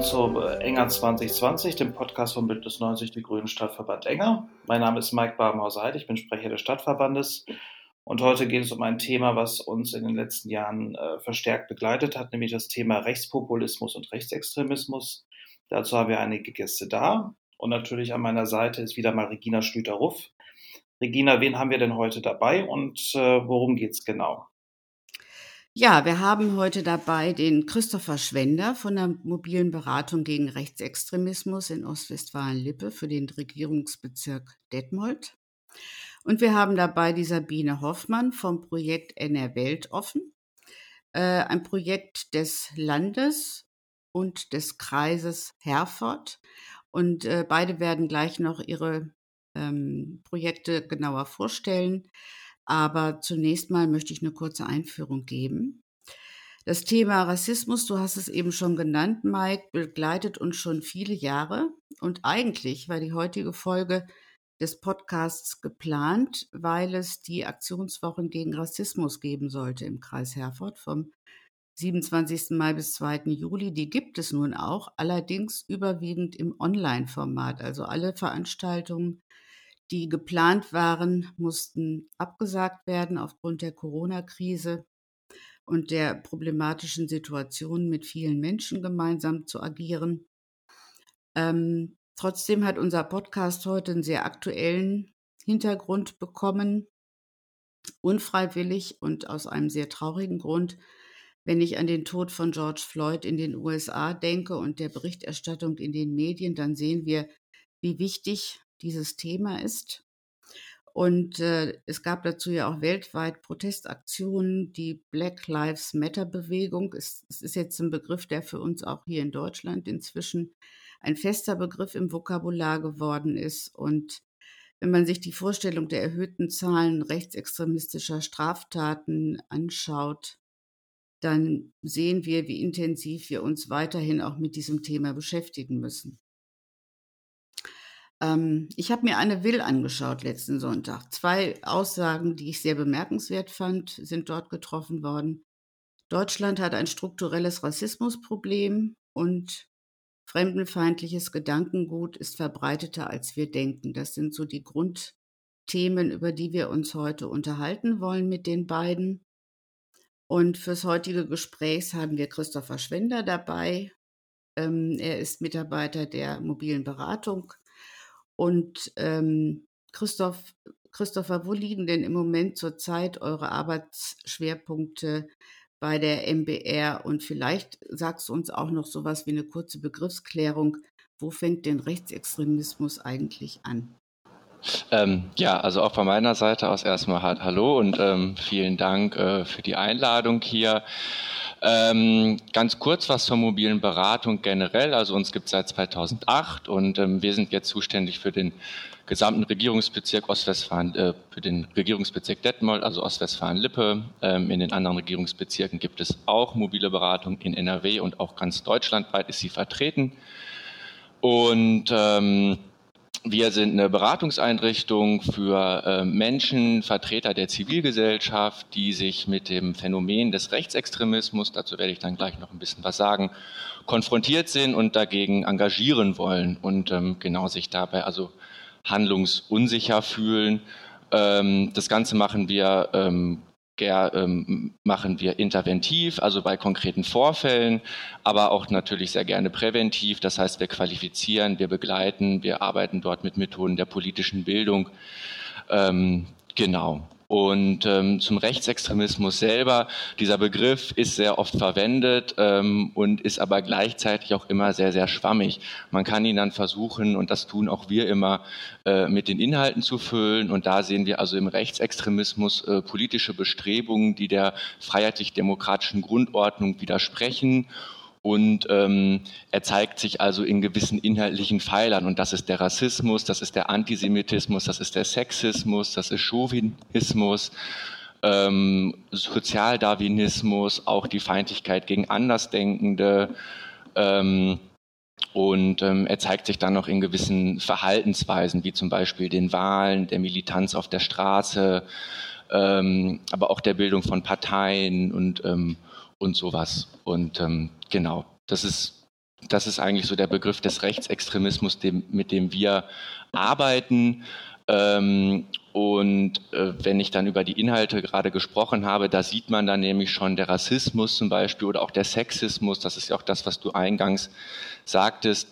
Willkommen zu Enger 2020, dem Podcast von Bündnis 90, die Grünen Stadtverband Enger. Mein Name ist Mike Barmhauser-Heid, ich bin Sprecher des Stadtverbandes. Und heute geht es um ein Thema, was uns in den letzten Jahren äh, verstärkt begleitet hat, nämlich das Thema Rechtspopulismus und Rechtsextremismus. Dazu haben wir einige Gäste da. Und natürlich an meiner Seite ist wieder mal Regina Schlüter-Ruff. Regina, wen haben wir denn heute dabei und äh, worum geht es genau? Ja, wir haben heute dabei den Christopher Schwender von der mobilen Beratung gegen Rechtsextremismus in Ostwestfalen-Lippe für den Regierungsbezirk Detmold. Und wir haben dabei die Sabine Hoffmann vom Projekt NR Weltoffen, äh, ein Projekt des Landes und des Kreises Herford. Und äh, beide werden gleich noch ihre ähm, Projekte genauer vorstellen. Aber zunächst mal möchte ich eine kurze Einführung geben. Das Thema Rassismus, du hast es eben schon genannt, Mike, begleitet uns schon viele Jahre. Und eigentlich war die heutige Folge des Podcasts geplant, weil es die Aktionswochen gegen Rassismus geben sollte im Kreis Herford vom 27. Mai bis 2. Juli. Die gibt es nun auch, allerdings überwiegend im Online-Format. Also alle Veranstaltungen die geplant waren, mussten abgesagt werden aufgrund der Corona-Krise und der problematischen Situation mit vielen Menschen gemeinsam zu agieren. Ähm, trotzdem hat unser Podcast heute einen sehr aktuellen Hintergrund bekommen, unfreiwillig und aus einem sehr traurigen Grund. Wenn ich an den Tod von George Floyd in den USA denke und der Berichterstattung in den Medien, dann sehen wir, wie wichtig dieses Thema ist. Und äh, es gab dazu ja auch weltweit Protestaktionen. Die Black Lives Matter Bewegung ist, ist jetzt ein Begriff, der für uns auch hier in Deutschland inzwischen ein fester Begriff im Vokabular geworden ist. Und wenn man sich die Vorstellung der erhöhten Zahlen rechtsextremistischer Straftaten anschaut, dann sehen wir, wie intensiv wir uns weiterhin auch mit diesem Thema beschäftigen müssen. Ähm, ich habe mir eine Will angeschaut letzten Sonntag. Zwei Aussagen, die ich sehr bemerkenswert fand, sind dort getroffen worden. Deutschland hat ein strukturelles Rassismusproblem und fremdenfeindliches Gedankengut ist verbreiteter, als wir denken. Das sind so die Grundthemen, über die wir uns heute unterhalten wollen mit den beiden. Und fürs heutige Gespräch haben wir Christopher Schwender dabei. Ähm, er ist Mitarbeiter der mobilen Beratung und ähm, Christoph, Christopher, wo liegen denn im Moment zurzeit eure Arbeitsschwerpunkte bei der MBR? Und vielleicht sagst du uns auch noch sowas wie eine kurze Begriffsklärung. Wo fängt denn Rechtsextremismus eigentlich an? Ähm, ja, also auch von meiner Seite aus erstmal halt Hallo und ähm, vielen Dank äh, für die Einladung hier. Ähm, ganz kurz was zur mobilen Beratung generell. Also uns gibt es seit 2008 und ähm, wir sind jetzt zuständig für den gesamten Regierungsbezirk Ostwestfalen, äh, für den Regierungsbezirk Detmold, also Ostwestfalen-Lippe. Ähm, in den anderen Regierungsbezirken gibt es auch mobile Beratung in NRW und auch ganz deutschlandweit ist sie vertreten. Und ähm, wir sind eine Beratungseinrichtung für äh, Menschen, Vertreter der Zivilgesellschaft, die sich mit dem Phänomen des Rechtsextremismus, dazu werde ich dann gleich noch ein bisschen was sagen, konfrontiert sind und dagegen engagieren wollen und ähm, genau sich dabei also handlungsunsicher fühlen. Ähm, das Ganze machen wir ähm, ähm, machen wir interventiv, also bei konkreten Vorfällen, aber auch natürlich sehr gerne präventiv. Das heißt, wir qualifizieren, wir begleiten, wir arbeiten dort mit Methoden der politischen Bildung. Ähm, genau. Und ähm, zum Rechtsextremismus selber, dieser Begriff ist sehr oft verwendet ähm, und ist aber gleichzeitig auch immer sehr, sehr schwammig. Man kann ihn dann versuchen, und das tun auch wir immer, äh, mit den Inhalten zu füllen. Und da sehen wir also im Rechtsextremismus äh, politische Bestrebungen, die der freiheitlich-demokratischen Grundordnung widersprechen und ähm, er zeigt sich also in gewissen inhaltlichen Pfeilern. Und das ist der Rassismus, das ist der Antisemitismus, das ist der Sexismus, das ist Chauvinismus, ähm, Sozialdarwinismus, auch die Feindlichkeit gegen Andersdenkende. Ähm, und ähm, er zeigt sich dann noch in gewissen Verhaltensweisen, wie zum Beispiel den Wahlen, der Militanz auf der Straße, ähm, aber auch der Bildung von Parteien und, ähm, und sowas. Und ähm, genau, das ist das ist eigentlich so der Begriff des Rechtsextremismus, dem, mit dem wir arbeiten. Ähm, und äh, wenn ich dann über die Inhalte gerade gesprochen habe, da sieht man dann nämlich schon der Rassismus zum Beispiel oder auch der Sexismus, das ist ja auch das, was du eingangs sagtest,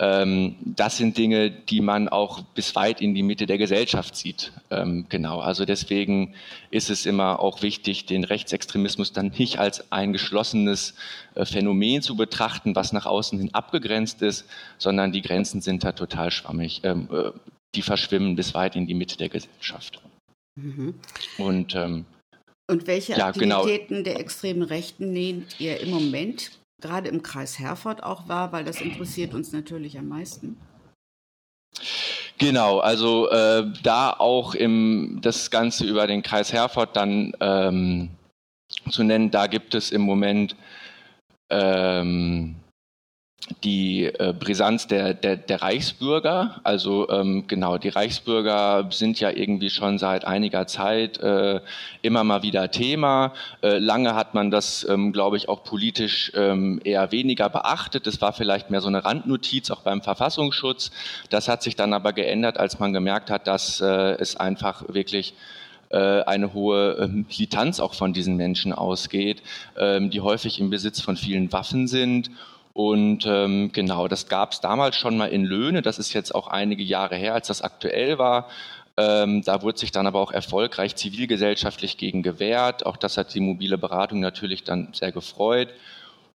das sind Dinge, die man auch bis weit in die Mitte der Gesellschaft sieht. Ähm, genau, also deswegen ist es immer auch wichtig, den Rechtsextremismus dann nicht als ein geschlossenes äh, Phänomen zu betrachten, was nach außen hin abgegrenzt ist, sondern die Grenzen sind da total schwammig. Ähm, äh, die verschwimmen bis weit in die Mitte der Gesellschaft. Mhm. Und, ähm, Und welche ja, genau. Aktivitäten der extremen Rechten nehmt ihr im Moment gerade im Kreis Herford auch wahr? Weil das interessiert uns natürlich am meisten. Genau, also äh, da auch im, das Ganze über den Kreis Herford dann ähm, zu nennen, da gibt es im Moment ähm, die äh, Brisanz der, der, der Reichsbürger. Also ähm, genau, die Reichsbürger sind ja irgendwie schon seit einiger Zeit äh, immer mal wieder Thema. Äh, lange hat man das, ähm, glaube ich, auch politisch ähm, eher weniger beachtet. Das war vielleicht mehr so eine Randnotiz auch beim Verfassungsschutz. Das hat sich dann aber geändert, als man gemerkt hat, dass äh, es einfach wirklich äh, eine hohe ähm, Militanz auch von diesen Menschen ausgeht, ähm, die häufig im Besitz von vielen Waffen sind und ähm, genau, das gab es damals schon mal in Löhne. Das ist jetzt auch einige Jahre her, als das aktuell war. Ähm, da wurde sich dann aber auch erfolgreich zivilgesellschaftlich gegen gewehrt. Auch das hat die mobile Beratung natürlich dann sehr gefreut.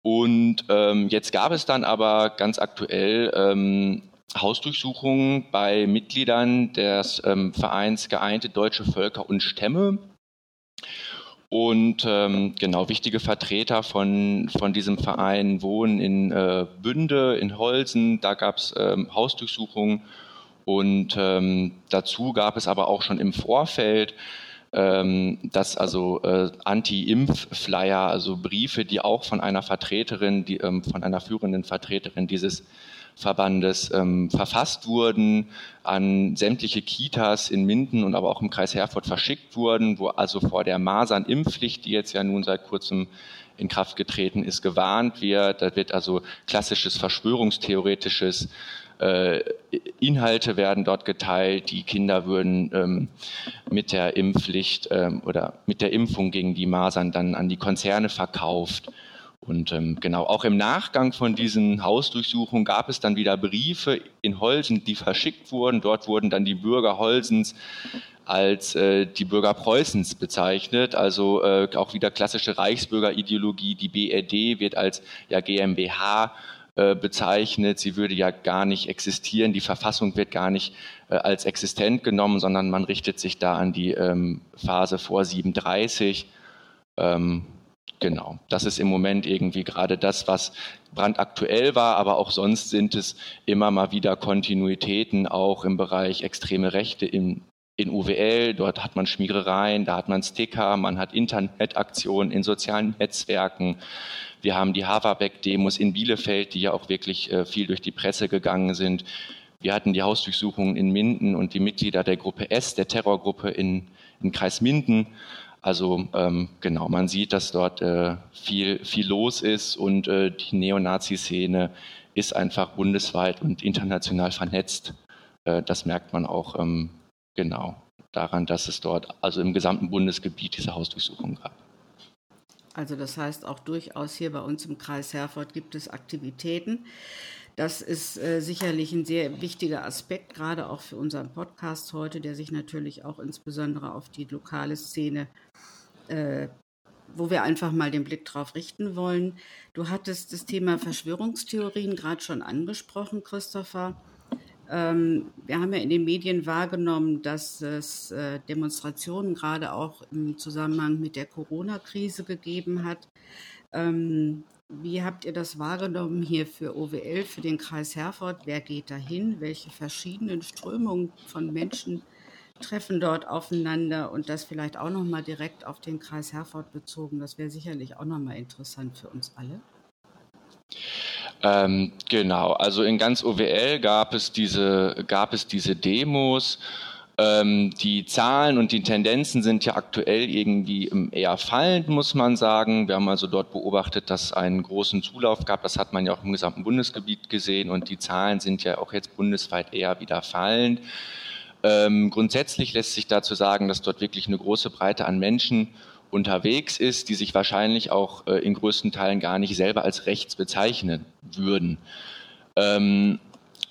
Und ähm, jetzt gab es dann aber ganz aktuell ähm, Hausdurchsuchungen bei Mitgliedern des ähm, Vereins Geeinte Deutsche Völker und Stämme. Und ähm, genau, wichtige Vertreter von, von diesem Verein wohnen in äh, Bünde, in Holsen. Da gab es ähm, Hausdurchsuchungen. Und ähm, dazu gab es aber auch schon im Vorfeld, ähm, dass also äh, Anti-Impf-Flyer, also Briefe, die auch von einer Vertreterin, die, ähm, von einer führenden Vertreterin dieses Verbandes ähm, verfasst wurden, an sämtliche Kitas in Minden und aber auch im Kreis Herford verschickt wurden, wo also vor der Masernimpfpflicht, die jetzt ja nun seit kurzem in Kraft getreten ist, gewarnt wird. Da wird also klassisches verschwörungstheoretisches äh, Inhalte werden dort geteilt. Die Kinder würden ähm, mit der Impfpflicht ähm, oder mit der Impfung gegen die Masern dann an die Konzerne verkauft. Und ähm, genau, auch im Nachgang von diesen Hausdurchsuchungen gab es dann wieder Briefe in Holsen, die verschickt wurden. Dort wurden dann die Bürger Holsens als äh, die Bürger Preußens bezeichnet, also äh, auch wieder klassische Reichsbürgerideologie. Die BRD wird als ja, GmbH äh, bezeichnet. Sie würde ja gar nicht existieren. Die Verfassung wird gar nicht äh, als existent genommen, sondern man richtet sich da an die ähm, Phase vor 37. Ähm, Genau, das ist im Moment irgendwie gerade das, was brandaktuell war, aber auch sonst sind es immer mal wieder Kontinuitäten, auch im Bereich extreme Rechte in, in UWL. Dort hat man Schmierereien, da hat man Sticker, man hat Internetaktionen in sozialen Netzwerken. Wir haben die Haverbeck-Demos in Bielefeld, die ja auch wirklich äh, viel durch die Presse gegangen sind. Wir hatten die Hausdurchsuchungen in Minden und die Mitglieder der Gruppe S, der Terrorgruppe in, in Kreis Minden. Also ähm, genau, man sieht, dass dort äh, viel, viel los ist und äh, die Neonazi-Szene ist einfach bundesweit und international vernetzt. Äh, das merkt man auch ähm, genau daran, dass es dort also im gesamten Bundesgebiet diese Hausdurchsuchungen gab. Also das heißt auch durchaus hier bei uns im Kreis Herford gibt es Aktivitäten. Das ist äh, sicherlich ein sehr wichtiger Aspekt, gerade auch für unseren Podcast heute, der sich natürlich auch insbesondere auf die lokale Szene, äh, wo wir einfach mal den Blick drauf richten wollen. Du hattest das Thema Verschwörungstheorien gerade schon angesprochen, Christopher. Ähm, wir haben ja in den Medien wahrgenommen, dass es äh, Demonstrationen gerade auch im Zusammenhang mit der Corona-Krise gegeben hat. Ähm, wie habt ihr das wahrgenommen hier für OWL, für den Kreis Herford? Wer geht dahin? Welche verschiedenen Strömungen von Menschen treffen dort aufeinander? Und das vielleicht auch nochmal direkt auf den Kreis Herford bezogen. Das wäre sicherlich auch nochmal interessant für uns alle. Ähm, genau, also in ganz OWL gab es diese, gab es diese Demos Ähm, die Zahlen und die Tendenzen sind ja aktuell irgendwie eher fallend, muss man sagen. Wir haben also dort beobachtet, dass einen großen Zulauf gab. Das hat man ja auch im gesamten Bundesgebiet gesehen und die Zahlen sind ja auch jetzt bundesweit eher wieder fallend. Ähm, grundsätzlich lässt sich dazu sagen, dass dort wirklich eine große Breite an Menschen unterwegs ist, die sich wahrscheinlich auch äh, in größten Teilen gar nicht selber als rechts bezeichnen würden. Ähm,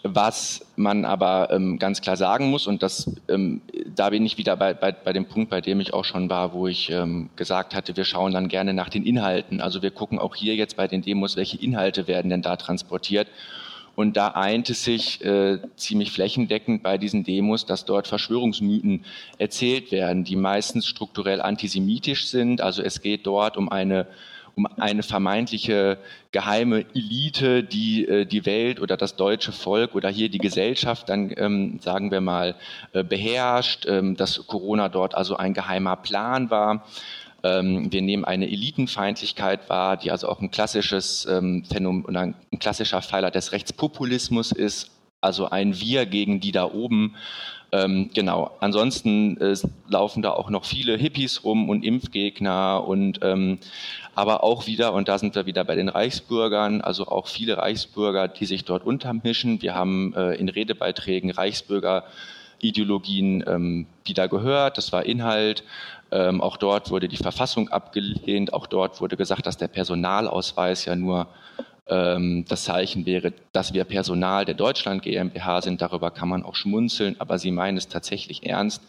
was man aber ähm, ganz klar sagen muss, und das, ähm, da bin ich wieder bei, bei, bei dem Punkt, bei dem ich auch schon war, wo ich ähm, gesagt hatte, wir schauen dann gerne nach den Inhalten. Also wir gucken auch hier jetzt bei den Demos, welche Inhalte werden denn da transportiert. Und da eint es sich äh, ziemlich flächendeckend bei diesen Demos, dass dort Verschwörungsmythen erzählt werden, die meistens strukturell antisemitisch sind. Also es geht dort um eine um eine vermeintliche geheime Elite, die äh, die Welt oder das deutsche Volk oder hier die Gesellschaft dann, ähm, sagen wir mal, äh, beherrscht, ähm, dass Corona dort also ein geheimer Plan war. Ähm, wir nehmen eine Elitenfeindlichkeit wahr, die also auch ein klassisches ähm, Phänomen ein klassischer Pfeiler des Rechtspopulismus ist, also ein Wir gegen die da oben. Ähm, genau. Ansonsten äh, laufen da auch noch viele Hippies rum und Impfgegner und ähm, aber auch wieder, und da sind wir wieder bei den Reichsbürgern, also auch viele Reichsbürger, die sich dort untermischen. Wir haben äh, in Redebeiträgen Reichsbürger Ideologien ähm, wieder gehört, das war Inhalt. Ähm, auch dort wurde die Verfassung abgelehnt, auch dort wurde gesagt, dass der Personalausweis ja nur ähm, das Zeichen wäre, dass wir Personal der Deutschland GmbH sind. Darüber kann man auch schmunzeln, aber sie meinen es tatsächlich ernst.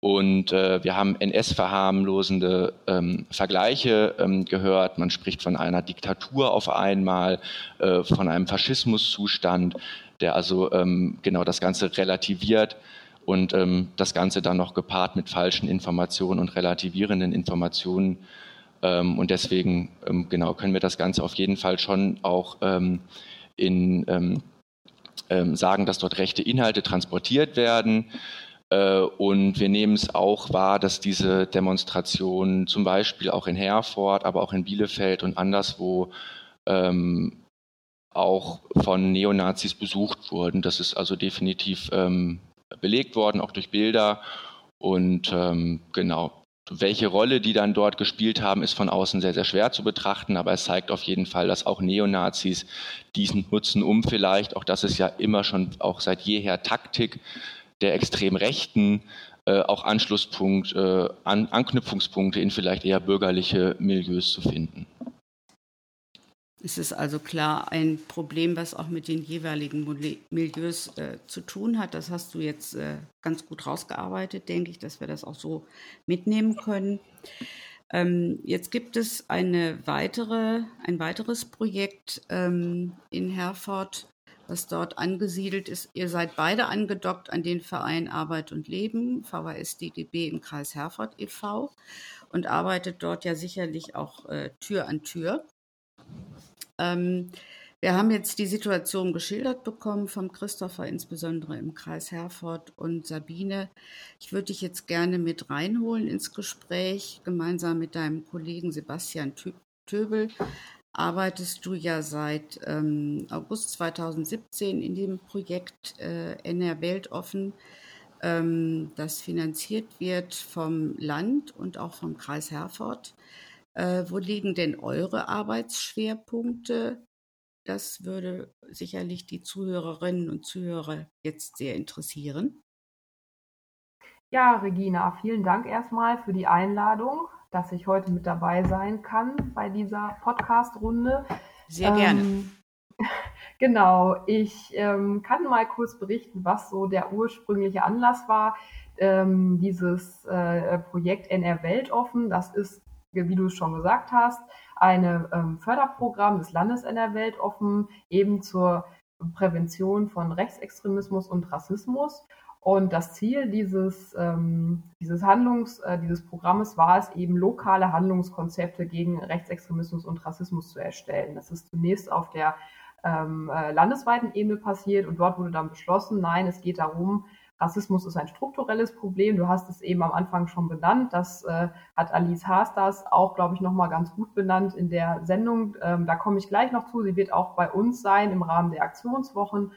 Und äh, wir haben NS-verharmlosende ähm, Vergleiche ähm, gehört. Man spricht von einer Diktatur auf einmal, äh, von einem Faschismuszustand, der also ähm, genau das Ganze relativiert und ähm, das Ganze dann noch gepaart mit falschen Informationen und relativierenden Informationen. Ähm, und deswegen ähm, genau können wir das Ganze auf jeden Fall schon auch ähm, in ähm, ähm, sagen, dass dort rechte Inhalte transportiert werden. Äh, und wir nehmen es auch wahr, dass diese Demonstrationen zum Beispiel auch in Herford, aber auch in Bielefeld und anderswo auch von Neonazis besucht wurden. Das ist also definitiv ähm, belegt worden, auch durch Bilder. Und ähm, genau, welche Rolle die dann dort gespielt haben, ist von außen sehr, sehr schwer zu betrachten, aber es zeigt auf jeden Fall, dass auch Neonazis diesen nutzen, um vielleicht, auch das ist ja immer schon auch seit jeher Taktik, der extrem Rechten äh, auch Anschlusspunkt, äh, An Anknüpfungspunkte in vielleicht eher bürgerliche Milieus zu finden. Es ist also klar ein Problem, was auch mit den jeweiligen Milieus äh, zu tun hat. Das hast du jetzt äh, ganz gut rausgearbeitet, denke ich, dass wir das auch so mitnehmen können. Ähm, jetzt gibt es eine weitere, ein weiteres Projekt ähm, in Herford, was dort angesiedelt ist. Ihr seid beide angedockt an den Verein Arbeit und Leben, VHS DGB im Kreis Herford e.V. und arbeitet dort ja sicherlich auch äh, Tür an Tür. Ähm, wir haben jetzt die Situation geschildert bekommen vom Christopher, insbesondere im Kreis Herford und Sabine. Ich würde dich jetzt gerne mit reinholen ins Gespräch, gemeinsam mit deinem Kollegen Sebastian Töbel arbeitest du ja seit ähm, August 2017 in dem Projekt äh, NR Weltoffen, ähm, das finanziert wird vom Land und auch vom Kreis Herford. Äh, wo liegen denn eure Arbeitsschwerpunkte? Das würde sicherlich die Zuhörerinnen und Zuhörer jetzt sehr interessieren. Ja, Regina, vielen Dank erstmal für die Einladung dass ich heute mit dabei sein kann bei dieser Podcast-Runde. Sehr gerne. Ähm, genau, ich ähm, kann mal kurz berichten, was so der ursprüngliche Anlass war. Ähm, dieses äh, Projekt NR Weltoffen, das ist, wie du es schon gesagt hast, ein ähm, Förderprogramm des Landes NR Weltoffen eben zur Prävention von Rechtsextremismus und Rassismus. Und das Ziel dieses, ähm, dieses Handlungs, äh, dieses Programmes war es eben, lokale Handlungskonzepte gegen Rechtsextremismus und Rassismus zu erstellen. Das ist zunächst auf der ähm, äh, landesweiten Ebene passiert und dort wurde dann beschlossen, nein, es geht darum, Rassismus ist ein strukturelles Problem. Du hast es eben am Anfang schon benannt. Das äh, hat Alice Haasters auch, glaube ich, nochmal ganz gut benannt in der Sendung. Ähm, da komme ich gleich noch zu. Sie wird auch bei uns sein im Rahmen der Aktionswochen.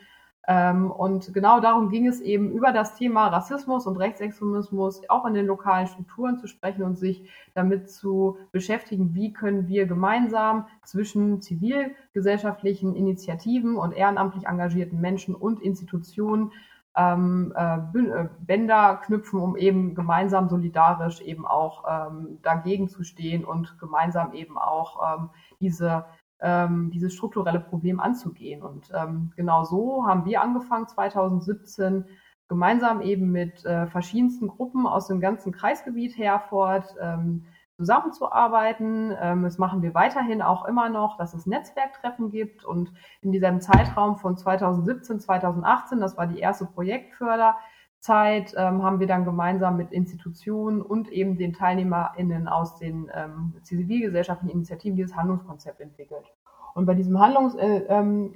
Ähm, und genau darum ging es eben, über das Thema Rassismus und Rechtsextremismus auch in den lokalen Strukturen zu sprechen und sich damit zu beschäftigen, wie können wir gemeinsam zwischen zivilgesellschaftlichen Initiativen und ehrenamtlich engagierten Menschen und Institutionen ähm, äh, äh, Bänder knüpfen, um eben gemeinsam solidarisch eben auch ähm, dagegen zu stehen und gemeinsam eben auch ähm, diese ähm, dieses strukturelle Problem anzugehen. Und ähm, genau so haben wir angefangen 2017 gemeinsam eben mit äh, verschiedensten Gruppen aus dem ganzen Kreisgebiet Herford ähm, zusammenzuarbeiten. Ähm, das machen wir weiterhin auch immer noch, dass es Netzwerktreffen gibt. Und in diesem Zeitraum von 2017, 2018, das war die erste Projektförderzeit, ähm, haben wir dann gemeinsam mit Institutionen und eben den TeilnehmerInnen aus den ähm, zivilgesellschaftlichen Initiativen dieses Handlungskonzept entwickelt. Und bei diesem Handlungskonzept, äh, ähm,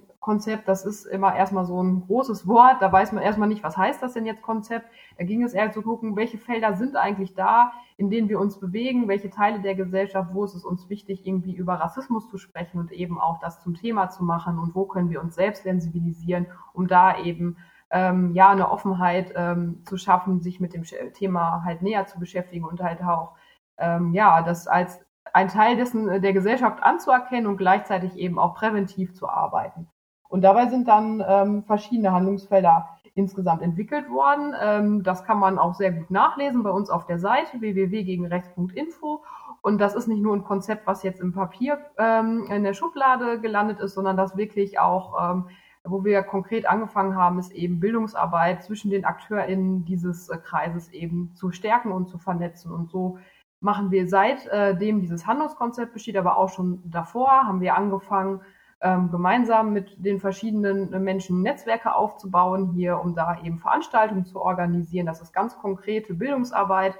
das ist immer erstmal so ein großes Wort, da weiß man erstmal nicht, was heißt das denn jetzt Konzept. Da ging es eher zu gucken, welche Felder sind eigentlich da, in denen wir uns bewegen, welche Teile der Gesellschaft, wo ist es uns wichtig, irgendwie über Rassismus zu sprechen und eben auch das zum Thema zu machen und wo können wir uns selbst sensibilisieren, um da eben ähm, ja eine Offenheit ähm, zu schaffen, sich mit dem Thema halt näher zu beschäftigen und halt auch ähm, ja das als ein Teil dessen äh, der Gesellschaft anzuerkennen und gleichzeitig eben auch präventiv zu arbeiten. Und dabei sind dann ähm, verschiedene Handlungsfelder insgesamt entwickelt worden. Ähm, das kann man auch sehr gut nachlesen bei uns auf der Seite www.gegenrechts.info. Und das ist nicht nur ein Konzept, was jetzt im Papier ähm, in der Schublade gelandet ist, sondern das wirklich auch, ähm, wo wir konkret angefangen haben, ist eben Bildungsarbeit zwischen den AkteurInnen dieses äh, Kreises eben zu stärken und zu vernetzen. Und so machen wir seitdem äh, dieses Handlungskonzept besteht, aber auch schon davor haben wir angefangen, ähm, gemeinsam mit den verschiedenen Menschen Netzwerke aufzubauen, hier, um da eben Veranstaltungen zu organisieren. Das ist ganz konkrete Bildungsarbeit.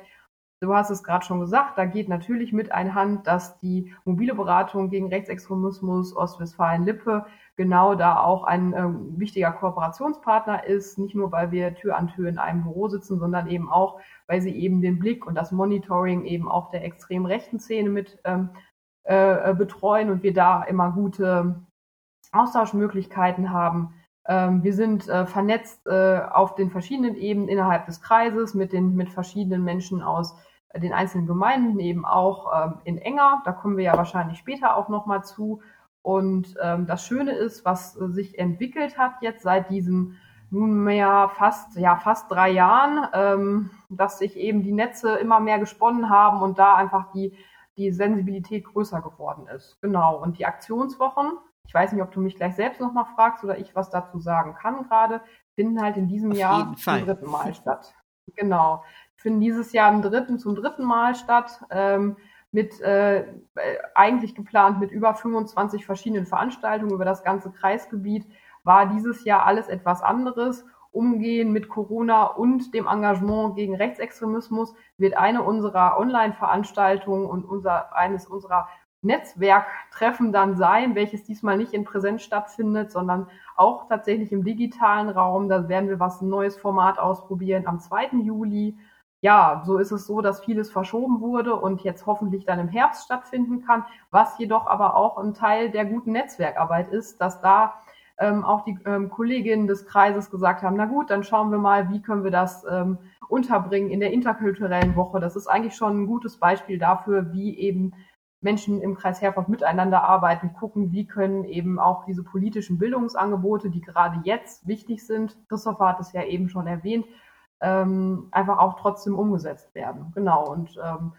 Du hast es gerade schon gesagt, da geht natürlich mit einhand, dass die mobile Beratung gegen Rechtsextremismus Ostwestfalen-Lippe genau da auch ein äh, wichtiger Kooperationspartner ist, nicht nur weil wir Tür an Tür in einem Büro sitzen, sondern eben auch, weil sie eben den Blick und das Monitoring eben auch der extrem rechten Szene mit ähm, äh, betreuen und wir da immer gute Austauschmöglichkeiten haben. Ähm, wir sind äh, vernetzt äh, auf den verschiedenen Ebenen innerhalb des Kreises mit den mit verschiedenen Menschen aus äh, den einzelnen Gemeinden eben auch ähm, in enger. Da kommen wir ja wahrscheinlich später auch noch mal zu. Und ähm, das Schöne ist, was sich entwickelt hat jetzt seit diesen nunmehr fast ja fast drei Jahren, ähm, dass sich eben die Netze immer mehr gesponnen haben und da einfach die die Sensibilität größer geworden ist. Genau. Und die Aktionswochen ich weiß nicht, ob du mich gleich selbst nochmal fragst oder ich was dazu sagen kann gerade, finden halt in diesem Auf Jahr zum dritten Mal statt. Genau. Finden dieses Jahr im dritten, zum dritten Mal statt. Ähm, mit äh, eigentlich geplant mit über 25 verschiedenen Veranstaltungen über das ganze Kreisgebiet, war dieses Jahr alles etwas anderes. Umgehen mit Corona und dem Engagement gegen Rechtsextremismus wird eine unserer Online-Veranstaltungen und unser, eines unserer Netzwerktreffen dann sein, welches diesmal nicht in Präsenz stattfindet, sondern auch tatsächlich im digitalen Raum. Da werden wir was ein neues Format ausprobieren am 2. Juli. Ja, so ist es so, dass vieles verschoben wurde und jetzt hoffentlich dann im Herbst stattfinden kann, was jedoch aber auch ein Teil der guten Netzwerkarbeit ist, dass da ähm, auch die ähm, Kolleginnen des Kreises gesagt haben, na gut, dann schauen wir mal, wie können wir das ähm, unterbringen in der interkulturellen Woche. Das ist eigentlich schon ein gutes Beispiel dafür, wie eben Menschen im Kreis Herford miteinander arbeiten, gucken, wie können eben auch diese politischen Bildungsangebote, die gerade jetzt wichtig sind, Christopher hat es ja eben schon erwähnt, ähm, einfach auch trotzdem umgesetzt werden. Genau. Und ähm,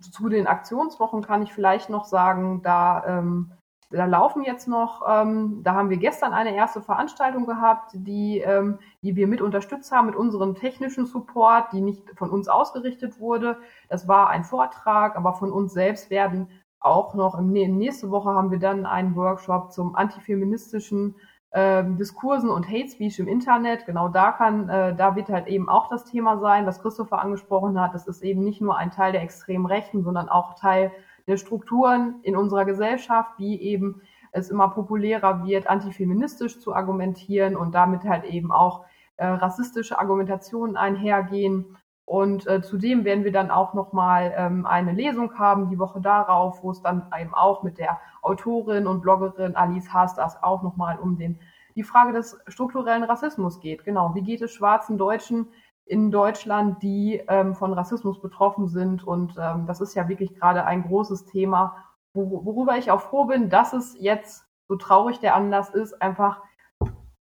zu den Aktionswochen kann ich vielleicht noch sagen, da ähm, da laufen jetzt noch, ähm, da haben wir gestern eine erste Veranstaltung gehabt, die, ähm, die wir mit unterstützt haben mit unserem technischen Support, die nicht von uns ausgerichtet wurde. Das war ein Vortrag, aber von uns selbst werden auch noch im, nächste Woche haben wir dann einen Workshop zum antifeministischen äh, Diskursen und Hate Speech im Internet. Genau da kann, äh, da wird halt eben auch das Thema sein, was Christopher angesprochen hat. Das ist eben nicht nur ein Teil der extremen Rechten, sondern auch Teil Strukturen in unserer Gesellschaft, wie eben es immer populärer wird, antifeministisch zu argumentieren und damit halt eben auch äh, rassistische Argumentationen einhergehen. Und äh, zudem werden wir dann auch nochmal ähm, eine Lesung haben, die Woche darauf, wo es dann eben auch mit der Autorin und Bloggerin Alice Haas das auch nochmal um den die Frage des strukturellen Rassismus geht. Genau, wie geht es schwarzen Deutschen in Deutschland, die ähm, von Rassismus betroffen sind? Und ähm, das ist ja wirklich gerade ein großes Thema, wo, worüber ich auch froh bin, dass es jetzt, so traurig der Anlass ist, einfach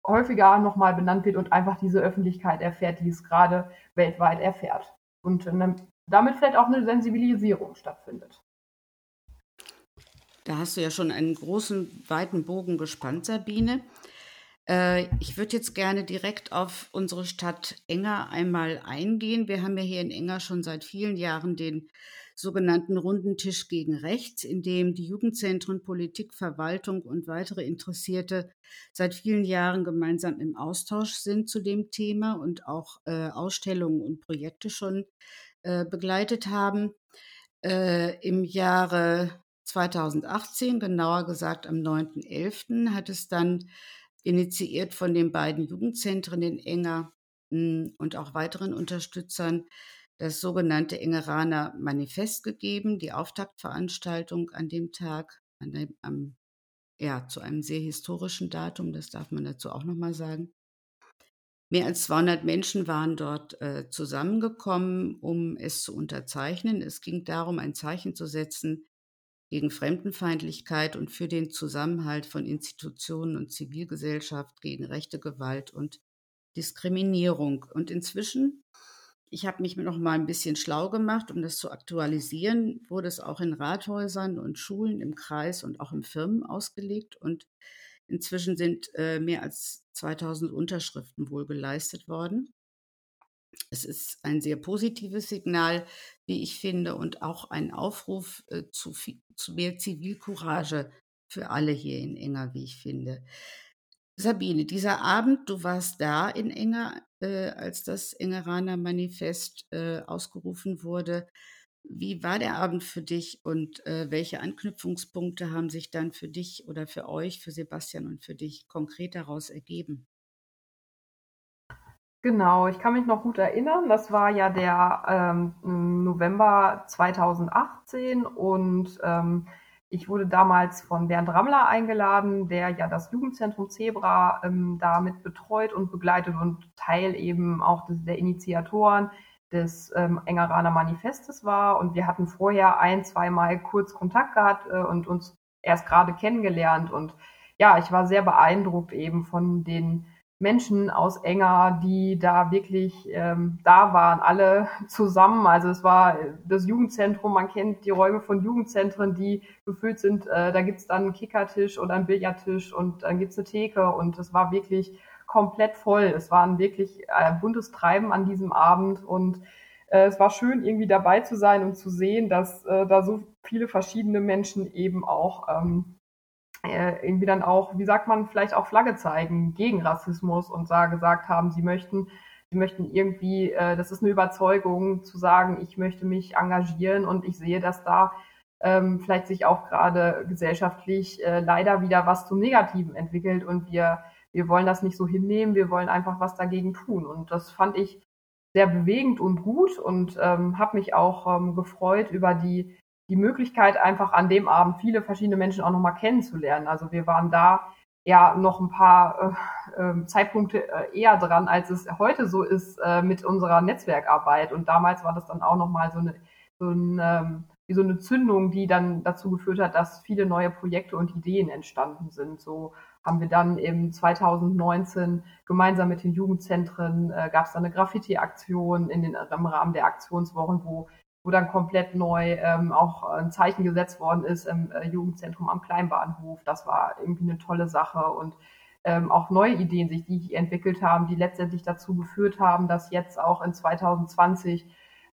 häufiger nochmal benannt wird und einfach diese Öffentlichkeit erfährt, die es gerade weltweit erfährt. Und ähm, damit vielleicht auch eine Sensibilisierung stattfindet. Da hast du ja schon einen großen, weiten Bogen gespannt, Sabine. Äh, ich würde jetzt gerne direkt auf unsere Stadt Enger einmal eingehen. Wir haben ja hier in Enger schon seit vielen Jahren den sogenannten Runden Tisch gegen Rechts, in dem die Jugendzentren, Politik, Verwaltung und weitere Interessierte seit vielen Jahren gemeinsam im Austausch sind zu dem Thema und auch äh, Ausstellungen und Projekte schon äh, begleitet haben. Äh, Im Jahre 2018, genauer gesagt am 9.11., hat es dann initiiert von den beiden Jugendzentren in Enger hm, und auch weiteren Unterstützern das sogenannte Engeraner Manifest gegeben, die Auftaktveranstaltung an dem Tag, an dem, am, ja, zu einem sehr historischen Datum, das darf man dazu auch nochmal sagen. Mehr als 200 Menschen waren dort äh, zusammengekommen, um es zu unterzeichnen. Es ging darum, ein Zeichen zu setzen gegen Fremdenfeindlichkeit und für den Zusammenhalt von Institutionen und Zivilgesellschaft gegen rechte Gewalt und Diskriminierung. Und inzwischen, ich habe mich noch mal ein bisschen schlau gemacht, um das zu aktualisieren, wurde es auch in Rathäusern und Schulen im Kreis und auch in Firmen ausgelegt. Und inzwischen sind äh, mehr als 2000 Unterschriften wohl geleistet worden. Es ist ein sehr positives Signal, wie ich finde, und auch ein Aufruf äh, zu, zu mehr Zivilcourage für alle hier in Enger, wie ich finde. Sabine, dieser Abend, du warst da in Enger, äh, als das Engeraner Manifest äh, ausgerufen wurde. Wie war der Abend für dich und äh, welche Anknüpfungspunkte haben sich dann für dich oder für euch, für Sebastian und für dich konkret daraus ergeben? Genau, ich kann mich noch gut erinnern. Das war ja der ähm, November 2018 und ähm, ich wurde damals von Bernd Rammler eingeladen, der ja das Jugendzentrum Zebra ähm, damit betreut und begleitet und Teil eben auch des, der Initiatoren des ähm, Engeraner Manifestes war. Und wir hatten vorher ein, zweimal kurz Kontakt gehabt äh, und uns erst gerade kennengelernt. Und ja, ich war sehr beeindruckt eben von den Menschen aus Enger, die da wirklich ähm, da waren, alle zusammen. Also es war das Jugendzentrum, man kennt die Räume von Jugendzentren, die gefüllt sind. Äh, da gibt's dann einen Kickertisch oder einen Billardtisch und dann gibt's eine Theke und es war wirklich komplett voll. Es war ein wirklich äh, buntes Treiben an diesem Abend und äh, es war schön, irgendwie dabei zu sein und zu sehen, dass äh, da so viele verschiedene Menschen eben auch ähm, äh, irgendwie dann auch, wie sagt man, vielleicht auch Flagge zeigen gegen Rassismus und sah, gesagt haben, sie möchten, sie möchten irgendwie, äh, das ist eine Überzeugung zu sagen, ich möchte mich engagieren und ich sehe, dass da ähm, vielleicht sich auch gerade gesellschaftlich äh, leider wieder was zum Negativen entwickelt und wir, wir wollen das nicht so hinnehmen, wir wollen einfach was dagegen tun. Und das fand ich sehr bewegend und gut und ähm, habe mich auch ähm, gefreut über die die Möglichkeit, einfach an dem Abend viele verschiedene Menschen auch nochmal kennenzulernen. Also wir waren da ja noch ein paar äh, äh, Zeitpunkte äh, eher dran, als es heute so ist äh, mit unserer Netzwerkarbeit. Und damals war das dann auch nochmal so eine, so, ein, ähm, wie so eine Zündung, die dann dazu geführt hat, dass viele neue Projekte und Ideen entstanden sind. So haben wir dann im 2019 gemeinsam mit den Jugendzentren, äh, gab es dann eine Graffiti-Aktion in den, im Rahmen der Aktionswochen, wo wo dann komplett neu ähm, auch ein Zeichen gesetzt worden ist im äh, Jugendzentrum am Kleinbahnhof. Das war irgendwie eine tolle Sache und ähm, auch neue Ideen sich, die entwickelt haben, die letztendlich dazu geführt haben, dass jetzt auch in 2020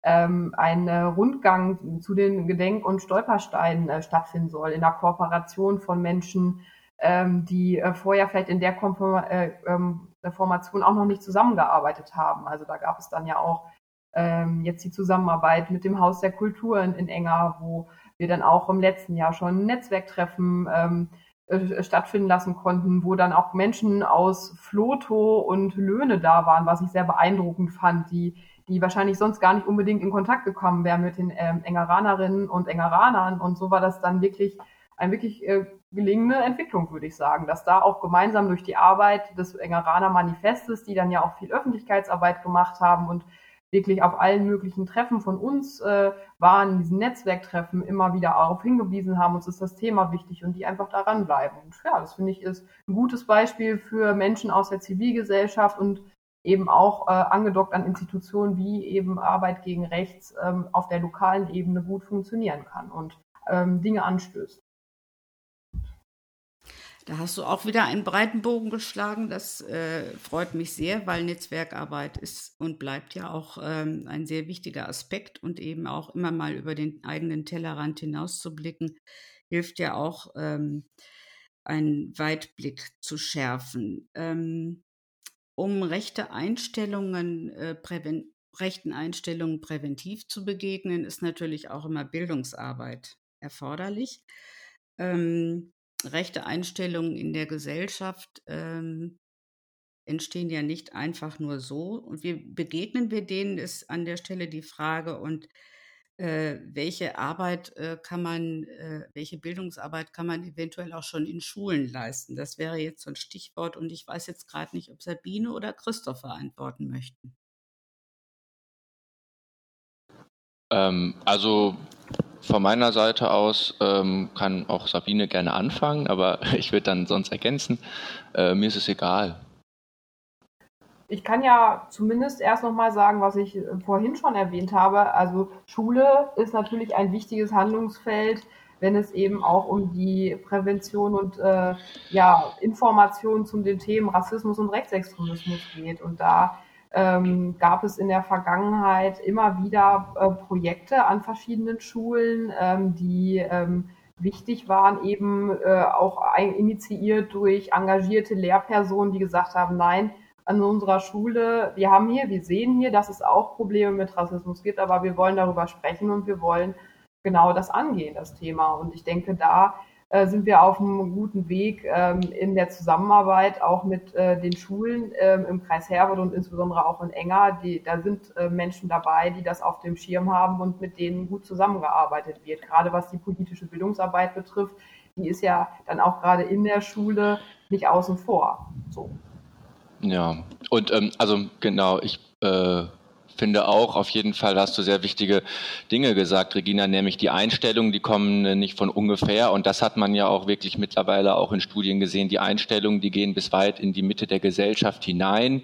ähm, ein äh, Rundgang zu den Gedenk- und Stolpersteinen äh, stattfinden soll, in der Kooperation von Menschen, ähm, die äh, vorher vielleicht in der Konform äh, ähm, Formation auch noch nicht zusammengearbeitet haben. Also da gab es dann ja auch ähm, jetzt die Zusammenarbeit mit dem Haus der Kulturen in Enger, wo wir dann auch im letzten Jahr schon Netzwerktreffen ähm, äh, stattfinden lassen konnten, wo dann auch Menschen aus Floto und Löhne da waren, was ich sehr beeindruckend fand, die, die wahrscheinlich sonst gar nicht unbedingt in Kontakt gekommen wären mit den ähm, Engeranerinnen und Engeranern. Und so war das dann wirklich eine wirklich äh, gelingende Entwicklung, würde ich sagen, dass da auch gemeinsam durch die Arbeit des Engeraner Manifestes, die dann ja auch viel Öffentlichkeitsarbeit gemacht haben und wirklich auf allen möglichen Treffen von uns äh, waren, diesen Netzwerktreffen immer wieder darauf hingewiesen haben, uns ist das Thema wichtig und die einfach daran bleiben. Und ja, das finde ich ist ein gutes Beispiel für Menschen aus der Zivilgesellschaft und eben auch äh, angedockt an Institutionen wie eben Arbeit gegen Rechts ähm, auf der lokalen Ebene gut funktionieren kann und ähm, Dinge anstößt. Da hast du auch wieder einen breiten Bogen geschlagen. Das äh, freut mich sehr, weil Netzwerkarbeit ist und bleibt ja auch ähm, ein sehr wichtiger Aspekt und eben auch immer mal über den eigenen Tellerrand hinauszublicken, hilft ja auch, ähm, einen Weitblick zu schärfen. Ähm, um rechte Einstellungen, äh, präven rechten Einstellungen präventiv zu begegnen, ist natürlich auch immer Bildungsarbeit erforderlich. Ähm, rechte Einstellungen in der Gesellschaft ähm, entstehen ja nicht einfach nur so. Und wie begegnen wir denen, ist an der Stelle die Frage. Und äh, welche Arbeit äh, kann man, äh, welche Bildungsarbeit kann man eventuell auch schon in Schulen leisten? Das wäre jetzt so ein Stichwort. Und ich weiß jetzt gerade nicht, ob Sabine oder Christopher antworten möchten. Ähm, also von meiner Seite aus ähm, kann auch Sabine gerne anfangen, aber ich würde dann sonst ergänzen. Äh, mir ist es egal. Ich kann ja zumindest erst nochmal sagen, was ich vorhin schon erwähnt habe. Also Schule ist natürlich ein wichtiges Handlungsfeld, wenn es eben auch um die Prävention und äh, ja, Information zu den Themen Rassismus und Rechtsextremismus geht. Und da ähm, gab es in der Vergangenheit immer wieder äh, Projekte an verschiedenen Schulen, ähm, die ähm, wichtig waren, eben äh, auch ein, initiiert durch engagierte Lehrpersonen, die gesagt haben, nein, an unserer Schule, wir haben hier, wir sehen hier, dass es auch Probleme mit Rassismus gibt, aber wir wollen darüber sprechen und wir wollen genau das angehen, das Thema. Und ich denke, da äh, sind wir auf einem guten Weg ähm, in der Zusammenarbeit auch mit äh, den Schulen ähm, im Kreis Herbert und insbesondere auch in Enger. Die, da sind äh, Menschen dabei, die das auf dem Schirm haben und mit denen gut zusammengearbeitet wird. Gerade was die politische Bildungsarbeit betrifft, die ist ja dann auch gerade in der Schule nicht außen vor. So. Ja, und ähm, also genau, ich finde auch auf jeden Fall, hast du sehr wichtige Dinge gesagt, Regina, nämlich die Einstellungen, die kommen nicht von ungefähr und das hat man ja auch wirklich mittlerweile auch in Studien gesehen. Die Einstellungen, die gehen bis weit in die Mitte der Gesellschaft hinein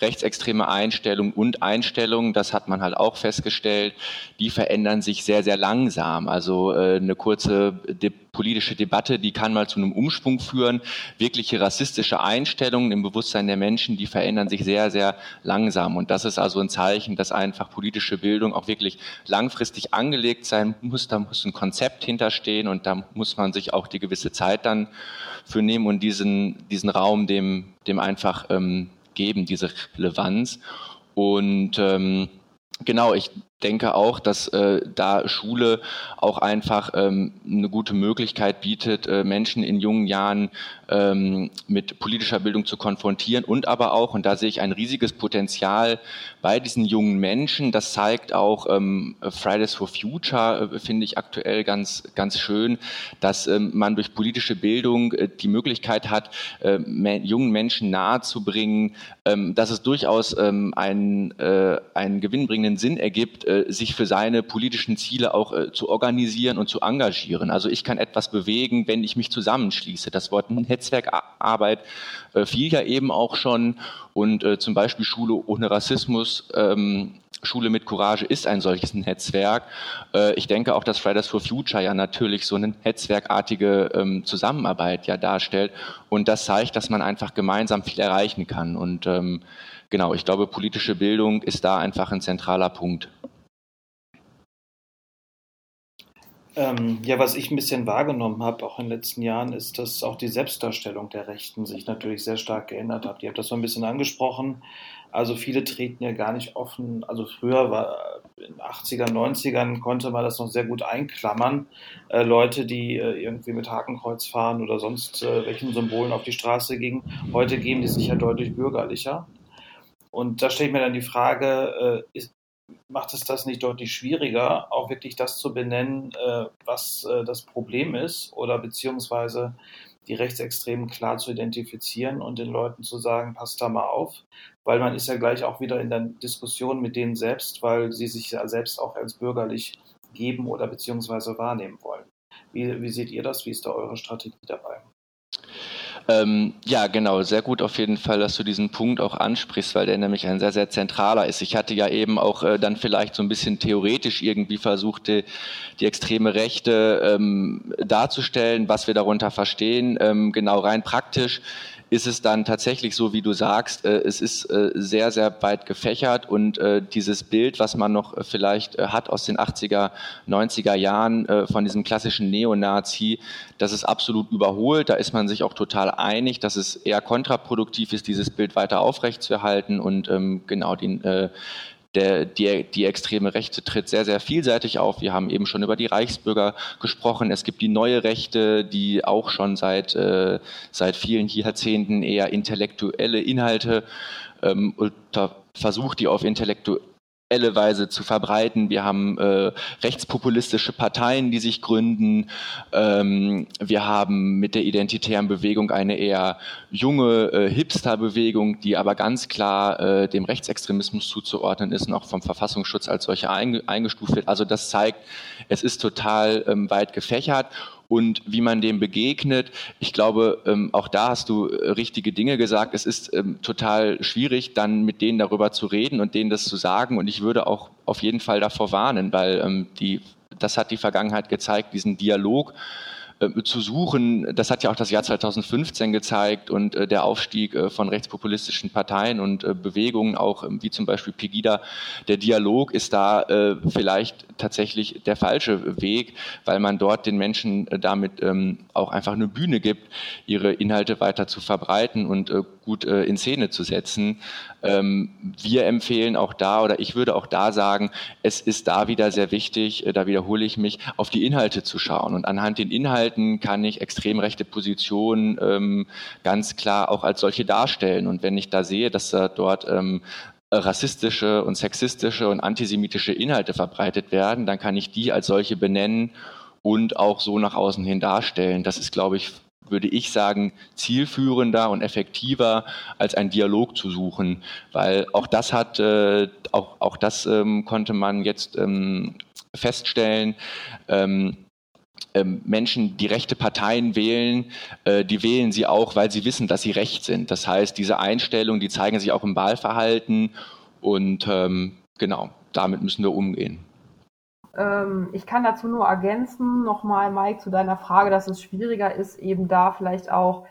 rechtsextreme Einstellungen und Einstellungen, das hat man halt auch festgestellt, die verändern sich sehr, sehr langsam. Also äh, eine kurze de politische Debatte, die kann mal zu einem Umschwung führen. Wirkliche rassistische Einstellungen im Bewusstsein der Menschen, die verändern sich sehr, sehr langsam. Und das ist also ein Zeichen, dass einfach politische Bildung auch wirklich langfristig angelegt sein muss. Da muss ein Konzept hinterstehen und da muss man sich auch die gewisse Zeit dann für nehmen und diesen, diesen Raum dem, dem einfach ähm, geben, diese Relevanz. Und ähm, genau, ich denke auch, dass äh, da Schule auch einfach ähm, eine gute Möglichkeit bietet, äh, Menschen in jungen Jahren ähm, mit politischer Bildung zu konfrontieren und aber auch, und da sehe ich ein riesiges Potenzial bei diesen jungen Menschen, das zeigt auch ähm, Fridays for Future, äh, finde ich aktuell ganz, ganz schön, dass ähm, man durch politische Bildung äh, die Möglichkeit hat, äh, jungen Menschen nahezubringen, ähm, dass es durchaus ähm, einen, äh, einen gewinnbringenden Sinn ergibt, äh, sich für seine politischen Ziele auch äh, zu organisieren und zu engagieren. Also ich kann etwas bewegen, wenn ich mich zusammenschließe. Das Wort Netzwerkarbeit äh, fiel ja eben auch schon und äh, zum Beispiel Schule ohne Rassismus. Ähm, Schule mit Courage ist ein solches Netzwerk. Äh, ich denke auch, dass Fridays for Future ja natürlich so eine netzwerkartige ähm, Zusammenarbeit ja darstellt. Und das zeigt, dass man einfach gemeinsam viel erreichen kann. Und ähm, genau, ich glaube, politische Bildung ist da einfach ein zentraler Punkt. Ähm, ja, was ich ein bisschen wahrgenommen habe, auch in den letzten Jahren, ist, dass auch die Selbstdarstellung der Rechten sich natürlich sehr stark geändert hat. Ihr habt das so ein bisschen angesprochen. Also viele treten ja gar nicht offen. Also früher war in den 80ern, 90ern konnte man das noch sehr gut einklammern. Äh, Leute, die äh, irgendwie mit Hakenkreuz fahren oder sonst äh, welchen Symbolen auf die Straße gingen. Heute geben die sich ja deutlich bürgerlicher. Und da stelle ich mir dann die Frage, äh, ist, macht es das nicht deutlich schwieriger, auch wirklich das zu benennen, äh, was äh, das Problem ist oder beziehungsweise die Rechtsextremen klar zu identifizieren und den Leuten zu sagen, passt da mal auf, weil man ist ja gleich auch wieder in der Diskussion mit denen selbst, weil sie sich ja selbst auch als bürgerlich geben oder beziehungsweise wahrnehmen wollen. Wie, wie seht ihr das? Wie ist da eure Strategie dabei? Ähm, ja, genau, sehr gut auf jeden Fall, dass du diesen Punkt auch ansprichst, weil der nämlich ein sehr, sehr zentraler ist. Ich hatte ja eben auch äh, dann vielleicht so ein bisschen theoretisch irgendwie versucht, die, die extreme Rechte ähm, darzustellen, was wir darunter verstehen. Ähm, genau rein praktisch ist es dann tatsächlich so, wie du sagst, äh, es ist äh, sehr, sehr weit gefächert und äh, dieses Bild, was man noch vielleicht hat aus den 80er, 90er Jahren von diesem klassischen Neonazi, das ist absolut überholt. Da ist man sich auch total einig, dass es eher kontraproduktiv ist, dieses Bild weiter aufrechtzuerhalten und ähm, genau den der, die, die extreme Rechte tritt sehr, sehr vielseitig auf. Wir haben eben schon über die Reichsbürger gesprochen. Es gibt die neue Rechte, die auch schon seit, äh, seit vielen Jahrzehnten eher intellektuelle Inhalte ähm, versucht, die auf intellektuelle Weise zu verbreiten. Wir haben äh, rechtspopulistische Parteien, die sich gründen. Ähm, wir haben mit der identitären Bewegung eine eher junge äh, Hipster-Bewegung, die aber ganz klar äh, dem Rechtsextremismus zuzuordnen ist und auch vom Verfassungsschutz als solche eingestuft wird. Also das zeigt, es ist total ähm, weit gefächert und wie man dem begegnet. Ich glaube, ähm, auch da hast du äh, richtige Dinge gesagt. Es ist ähm, total schwierig, dann mit denen darüber zu reden und denen das zu sagen. Und ich würde auch auf jeden Fall davor warnen, weil ähm, die, das hat die Vergangenheit gezeigt, diesen Dialog äh, zu suchen. Das hat ja auch das Jahr 2015 gezeigt und äh, der Aufstieg äh, von rechtspopulistischen Parteien und äh, Bewegungen, auch ähm, wie zum Beispiel Pegida. Der Dialog ist da äh, vielleicht tatsächlich der falsche Weg, weil man dort den Menschen damit ähm, auch einfach eine Bühne gibt, ihre Inhalte weiter zu verbreiten und gut in Szene zu setzen. Ähm, wir empfehlen auch da oder ich würde auch da sagen, es ist da wieder sehr wichtig, da wiederhole ich mich, auf die Inhalte zu schauen und anhand den Inhalten Inhalten kann ich extrem rechte Positionen ähm, ganz klar auch als solche darstellen. Und wenn ich da sehe, dass da dort ähm, rassistische und sexistische und antisemitische Inhalte verbreitet werden, dann kann ich die als solche benennen und auch so nach außen hin darstellen. Das ist, glaube ich, würde ich sagen, zielführender und effektiver als ein Dialog zu suchen, weil auch das hat, äh, auch, auch das ähm, konnte man jetzt ähm, feststellen. Ähm, ähm, Menschen, die rechte Parteien wählen, äh, die wählen sie auch, weil sie wissen, dass sie recht sind. Das heißt, diese Einstellungen, die zeigen sich auch im Wahlverhalten und ähm, genau, damit müssen wir umgehen. Ähm, ich kann dazu nur ergänzen, nochmal, Mike, zu deiner Frage, dass es schwieriger ist, eben da vielleicht auch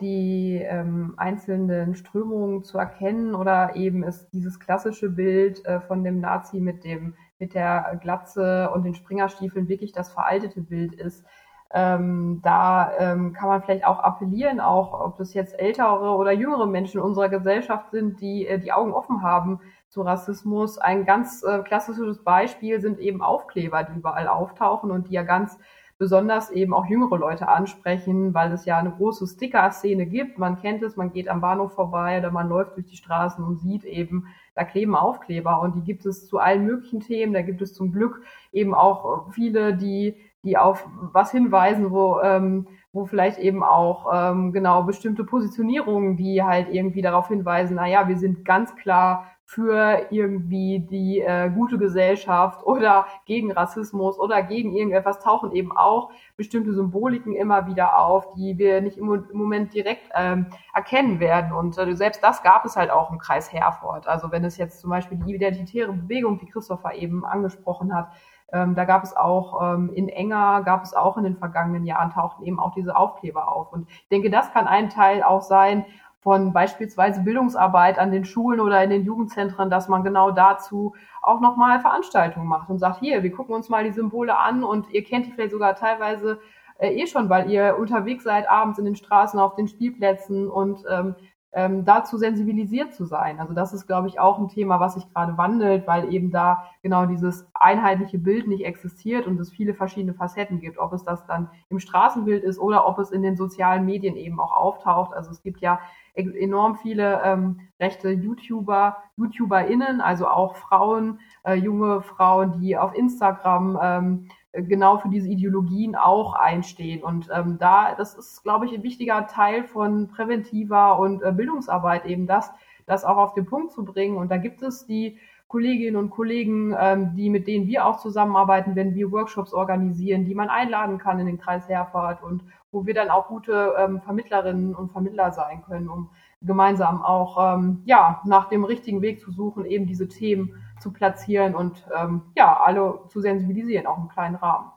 die ähm, einzelnen Strömungen zu erkennen oder eben ist dieses klassische Bild äh, von dem Nazi mit dem mit der Glatze und den Springerstiefeln wirklich das veraltete Bild ist. Ähm, da ähm, kann man vielleicht auch appellieren, auch ob das jetzt ältere oder jüngere Menschen unserer Gesellschaft sind, die äh, die Augen offen haben zu Rassismus. Ein ganz äh, klassisches Beispiel sind eben Aufkleber, die überall auftauchen und die ja ganz besonders eben auch jüngere Leute ansprechen, weil es ja eine große Sticker-Szene gibt. Man kennt es, man geht am Bahnhof vorbei oder man läuft durch die Straßen und sieht eben, da kleben Aufkleber und die gibt es zu allen möglichen Themen. Da gibt es zum Glück eben auch viele, die, die auf was hinweisen, wo, ähm, wo vielleicht eben auch ähm, genau bestimmte Positionierungen, die halt irgendwie darauf hinweisen, na ja, wir sind ganz klar für irgendwie die äh, gute Gesellschaft oder gegen Rassismus oder gegen irgendetwas tauchen eben auch bestimmte Symboliken immer wieder auf, die wir nicht im, im Moment direkt ähm, erkennen werden. Und äh, selbst das gab es halt auch im Kreis Herford. Also wenn es jetzt zum Beispiel die identitäre Bewegung, die Christopher eben angesprochen hat, ähm, da gab es auch ähm, in Enger, gab es auch in den vergangenen Jahren, tauchten eben auch diese Aufkleber auf. Und ich denke, das kann ein Teil auch sein, von beispielsweise Bildungsarbeit an den Schulen oder in den Jugendzentren, dass man genau dazu auch nochmal Veranstaltungen macht und sagt, hier, wir gucken uns mal die Symbole an und ihr kennt die vielleicht sogar teilweise äh, eh schon, weil ihr unterwegs seid abends in den Straßen, auf den Spielplätzen und ähm, ähm, dazu sensibilisiert zu sein. Also das ist, glaube ich, auch ein Thema, was sich gerade wandelt, weil eben da genau dieses einheitliche Bild nicht existiert und es viele verschiedene Facetten gibt, ob es das dann im Straßenbild ist oder ob es in den sozialen Medien eben auch auftaucht. Also es gibt ja enorm viele ähm, rechte YouTuber, YouTuberInnen, also auch Frauen, äh, junge Frauen, die auf Instagram ähm, genau für diese Ideologien auch einstehen. Und ähm, da, das ist, glaube ich, ein wichtiger Teil von präventiver und äh, Bildungsarbeit eben das, das auch auf den Punkt zu bringen. Und da gibt es die Kolleginnen und Kollegen, ähm, die mit denen wir auch zusammenarbeiten, wenn wir Workshops organisieren, die man einladen kann in den Kreis Herford und wo wir dann auch gute ähm, Vermittlerinnen und Vermittler sein können, um gemeinsam auch ähm, ja nach dem richtigen Weg zu suchen, eben diese Themen zu platzieren und ähm, ja, alle zu sensibilisieren, auch im kleinen Rahmen.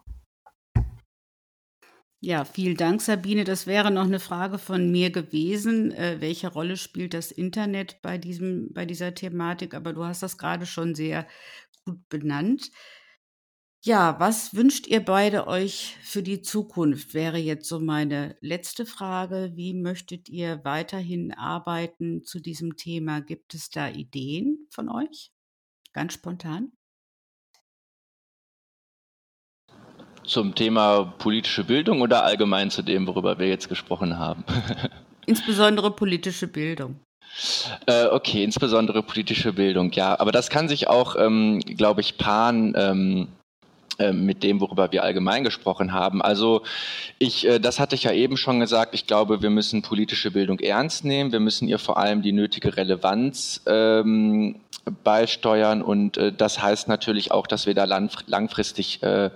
Ja, vielen Dank, Sabine. Das wäre noch eine Frage von mir gewesen. Äh, welche Rolle spielt das Internet bei, diesem, bei dieser Thematik? Aber du hast das gerade schon sehr gut benannt. Ja, was wünscht ihr beide euch für die Zukunft? Wäre jetzt so meine letzte Frage. Wie möchtet ihr weiterhin arbeiten zu diesem Thema? Gibt es da Ideen von euch? Ganz spontan? Zum Thema politische Bildung oder allgemein zu dem, worüber wir jetzt gesprochen haben? Insbesondere politische Bildung. Äh, okay, insbesondere politische Bildung, ja. Aber das kann sich auch, ähm, glaube ich, paaren ähm, äh, mit dem, worüber wir allgemein gesprochen haben. Also ich, äh, das hatte ich ja eben schon gesagt, ich glaube, wir müssen politische Bildung ernst nehmen, wir müssen ihr vor allem die nötige Relevanz ähm, beisteuern. Und äh, das heißt natürlich auch, dass wir da langfristig äh,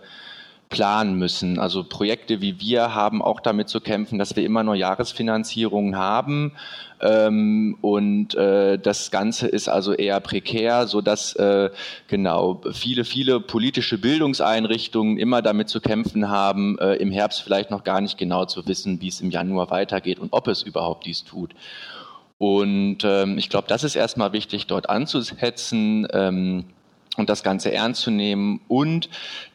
planen müssen. Also Projekte wie wir haben auch damit zu kämpfen, dass wir immer nur Jahresfinanzierungen haben ähm, und äh, das Ganze ist also eher prekär, so dass äh, genau viele viele politische Bildungseinrichtungen immer damit zu kämpfen haben, äh, im Herbst vielleicht noch gar nicht genau zu wissen, wie es im Januar weitergeht und ob es überhaupt dies tut. Und ähm, ich glaube, das ist erstmal wichtig, dort anzusetzen ähm, und das Ganze ernst zu nehmen. Und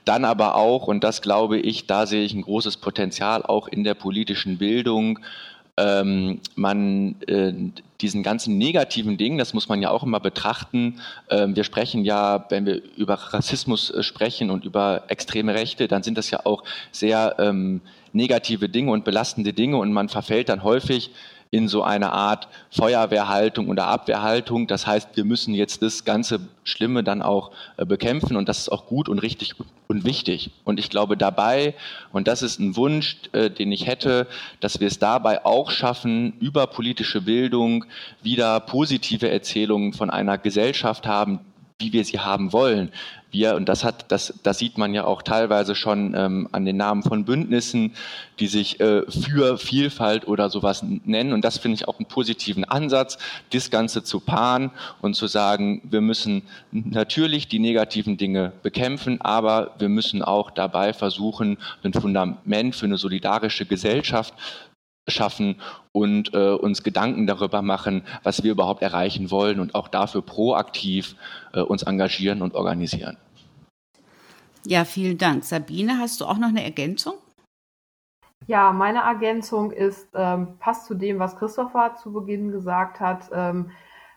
dann aber auch, und das glaube ich, da sehe ich ein großes Potenzial auch in der politischen Bildung, ähm, man äh, diesen ganzen negativen Dingen, das muss man ja auch immer betrachten. Ähm, wir sprechen ja, wenn wir über Rassismus äh, sprechen und über extreme Rechte, dann sind das ja auch sehr ähm, negative Dinge und belastende Dinge und man verfällt dann häufig in so eine Art Feuerwehrhaltung oder Abwehrhaltung. Das heißt, wir müssen jetzt das ganze Schlimme dann auch äh, bekämpfen und das ist auch gut und richtig und wichtig. Und ich glaube dabei, und das ist ein Wunsch, äh, den ich hätte, dass wir es dabei auch schaffen, über politische Bildung wieder positive Erzählungen von einer Gesellschaft haben, wie wir sie haben wollen. Wir, und das hat, das, das sieht man ja auch teilweise schon ähm, an den Namen von Bündnissen, die sich äh, für Vielfalt oder sowas nennen. Und das finde ich auch einen positiven Ansatz, das Ganze zu paaren und zu sagen, wir müssen natürlich die negativen Dinge bekämpfen, aber wir müssen auch dabei versuchen, ein Fundament für eine solidarische Gesellschaft schaffen und äh, uns Gedanken darüber machen, was wir überhaupt erreichen wollen und auch dafür proaktiv äh, uns engagieren und organisieren. Ja, vielen Dank. Sabine, hast du auch noch eine Ergänzung? Ja, meine Ergänzung ist, ähm, passt zu dem, was Christopher zu Beginn gesagt hat. Ähm,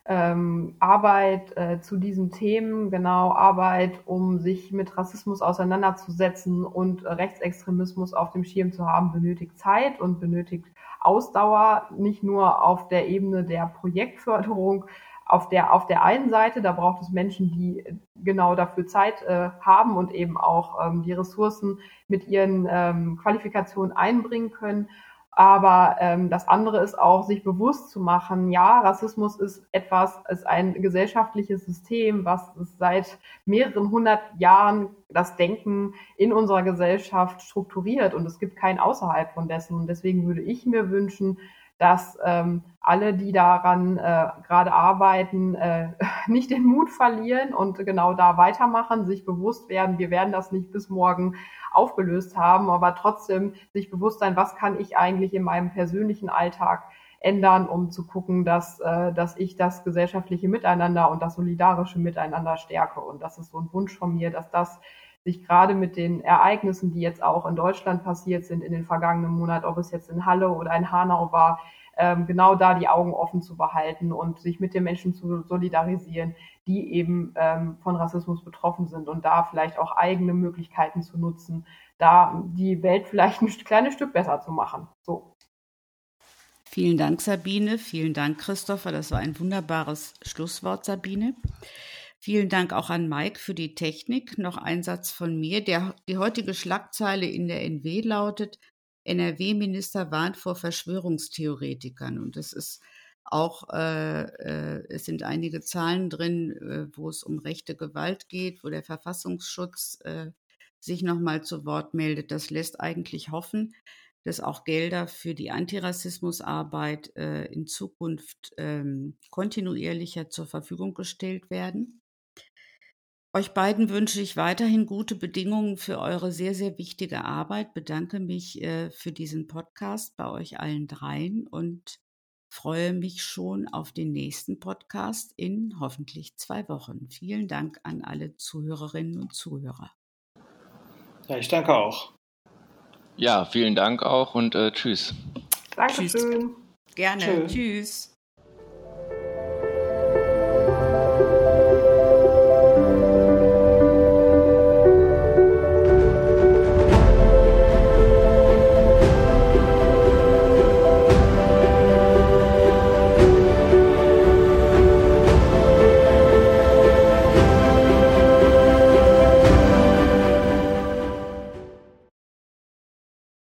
ähm, Arbeit äh, zu diesen Themen, genau Arbeit, um sich mit Rassismus auseinanderzusetzen und Rechtsextremismus auf dem Schirm zu haben, benötigt Zeit und benötigt Ausdauer, nicht nur auf der Ebene der Projektförderung, auf der, auf der einen Seite, da braucht es Menschen, die genau dafür Zeit äh, haben und eben auch ähm, die Ressourcen mit ihren ähm, Qualifikationen einbringen können. Aber ähm, das andere ist auch, sich bewusst zu machen, ja, Rassismus ist etwas, ist ein gesellschaftliches System, was seit mehreren hundert Jahren das Denken in unserer Gesellschaft strukturiert und es gibt kein außerhalb von dessen. Und deswegen würde ich mir wünschen, dass ähm, alle, die daran äh, gerade arbeiten, äh, nicht den Mut verlieren und genau da weitermachen, sich bewusst werden, wir werden das nicht bis morgen aufgelöst haben, aber trotzdem sich bewusst sein, was kann ich eigentlich in meinem persönlichen Alltag ändern, um zu gucken, dass, äh, dass ich das gesellschaftliche Miteinander und das solidarische Miteinander stärke. Und das ist so ein Wunsch von mir, dass das sich gerade mit den Ereignissen, die jetzt auch in Deutschland passiert sind in den vergangenen Monaten, ob es jetzt in Halle oder in Hanau war, ähm, genau da die Augen offen zu behalten und sich mit den Menschen zu solidarisieren, die eben ähm, von Rassismus betroffen sind und da vielleicht auch eigene Möglichkeiten zu nutzen, da die Welt vielleicht ein kleines Stück besser zu machen. So. Vielen Dank, Sabine. Vielen Dank, Christopher. Das war ein wunderbares Schlusswort, Sabine. Vielen Dank auch an Mike für die Technik. Noch ein Satz von mir. Der, die heutige Schlagzeile in der NW lautet, NRW-Minister warnt vor Verschwörungstheoretikern. Und es ist auch, äh, äh, es sind einige Zahlen drin, äh, wo es um rechte Gewalt geht, wo der Verfassungsschutz äh, sich nochmal zu Wort meldet. Das lässt eigentlich hoffen, dass auch Gelder für die Antirassismusarbeit äh, in Zukunft ähm, kontinuierlicher zur Verfügung gestellt werden. Euch beiden wünsche ich weiterhin gute Bedingungen für eure sehr, sehr wichtige Arbeit. Bedanke mich äh, für diesen Podcast bei euch allen dreien und freue mich schon auf den nächsten Podcast in hoffentlich zwei Wochen. Vielen Dank an alle Zuhörerinnen und Zuhörer. Ja, ich danke auch. Ja, vielen Dank auch und äh, tschüss. Dankeschön. Tschüss. Gerne. Tschüss. tschüss.